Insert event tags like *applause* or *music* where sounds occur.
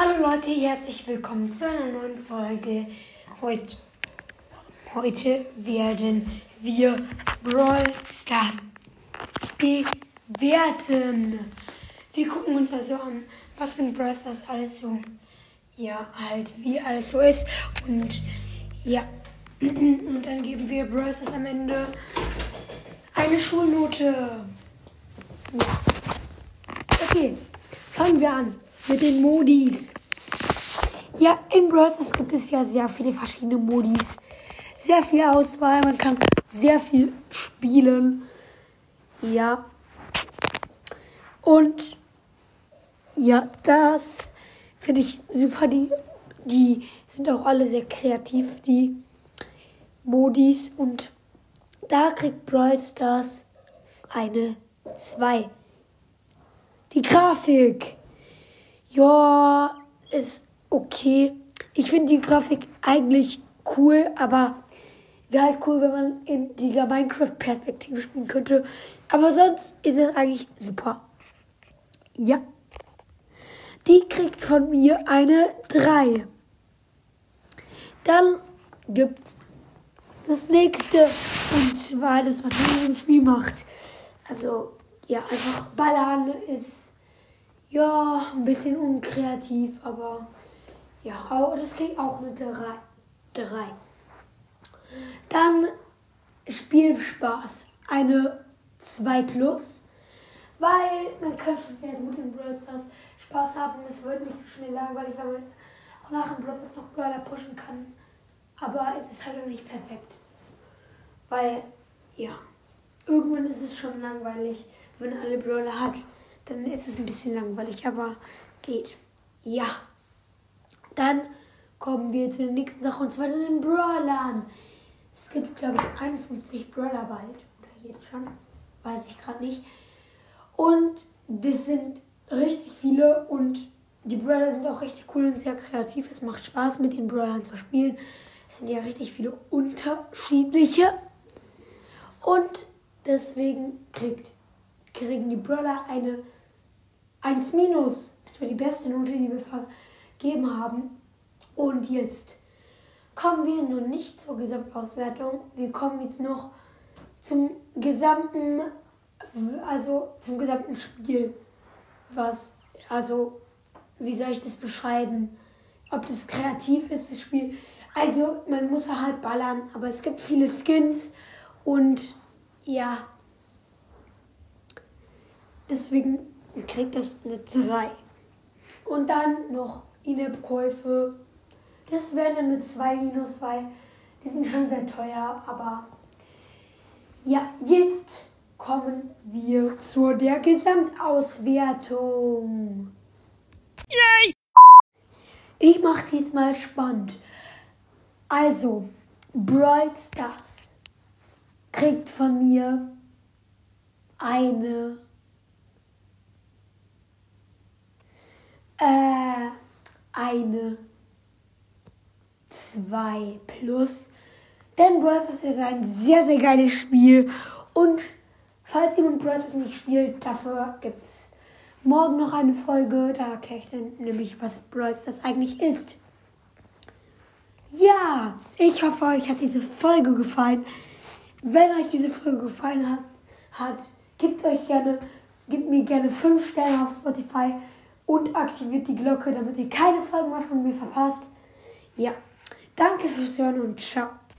Hallo Leute, herzlich willkommen zu einer neuen Folge. Heute, heute werden wir Brawl Stars bewerten. Wir gucken uns also an, was in Brawl Stars alles so, ja, halt, wie alles so ist. Und ja, *clears throat* und dann geben wir Brawl Stars am Ende eine Schulnote. Ja. Okay, fangen wir an mit den Modis. Ja, in Stars gibt es ja sehr viele verschiedene Modis. Sehr viel Auswahl, man kann sehr viel spielen. Ja. Und ja, das finde ich super. Die, die sind auch alle sehr kreativ, die Modis. Und da kriegt Brawl Stars eine 2. Die Grafik. Ja, ist okay. Ich finde die Grafik eigentlich cool, aber wäre halt cool, wenn man in dieser Minecraft-Perspektive spielen könnte. Aber sonst ist es eigentlich super. Ja. Die kriegt von mir eine 3. Dann gibt's das nächste. Und zwar das, was man im Spiel macht. Also, ja, einfach ballern ist ja, ein bisschen unkreativ, aber ja, aber das ging auch mit drei. drei. Dann Spielspaß, eine 2 plus, weil man kann schon sehr gut in Brawl Stars Spaß haben. Es wird nicht so schnell langweilig, weil man auch nach dem Brawl noch Brawler pushen kann. Aber es ist halt auch nicht perfekt. Weil, ja, irgendwann ist es schon langweilig, wenn alle Brawler hat dann ist es ein bisschen langweilig, aber geht. Ja. Dann kommen wir zu der nächsten Sache und zwar zu den Brawlern. Es gibt, glaube ich, 51 Brawler bald. Oder jetzt schon. Weiß ich gerade nicht. Und das sind richtig viele und die Brawler sind auch richtig cool und sehr kreativ. Es macht Spaß, mit den Brawlern zu spielen. Es sind ja richtig viele unterschiedliche. Und deswegen kriegt, kriegen die Brawler eine 1 minus. Das war die beste Note, die wir vergeben haben. Und jetzt kommen wir nun nicht zur Gesamtauswertung. Wir kommen jetzt noch zum gesamten, also zum gesamten Spiel. Was, also, wie soll ich das beschreiben? Ob das kreativ ist, das Spiel. Also, man muss halt ballern, aber es gibt viele Skins und ja. Deswegen kriegt das eine 3. Und dann noch In-App-Käufe. Das wäre eine 2 minus, weil die sind schon sehr teuer. Aber ja, jetzt kommen wir zu der Gesamtauswertung. Yay! Ich mache es jetzt mal spannend. Also, Brawl Stars kriegt von mir eine Äh, eine 2 plus. Denn Brothers ist ein sehr, sehr geiles Spiel. Und falls jemand Brothers nicht spielt, dafür gibt es morgen noch eine Folge. Da erkläre ich dann nämlich, was Bros das eigentlich ist. Ja, ich hoffe, euch hat diese Folge gefallen. Wenn euch diese Folge gefallen hat, hat gebt euch gerne, gebt mir gerne 5 Sterne auf Spotify und aktiviert die Glocke, damit ihr keine Folgen mehr von mir verpasst. Ja, danke fürs Hören und ciao.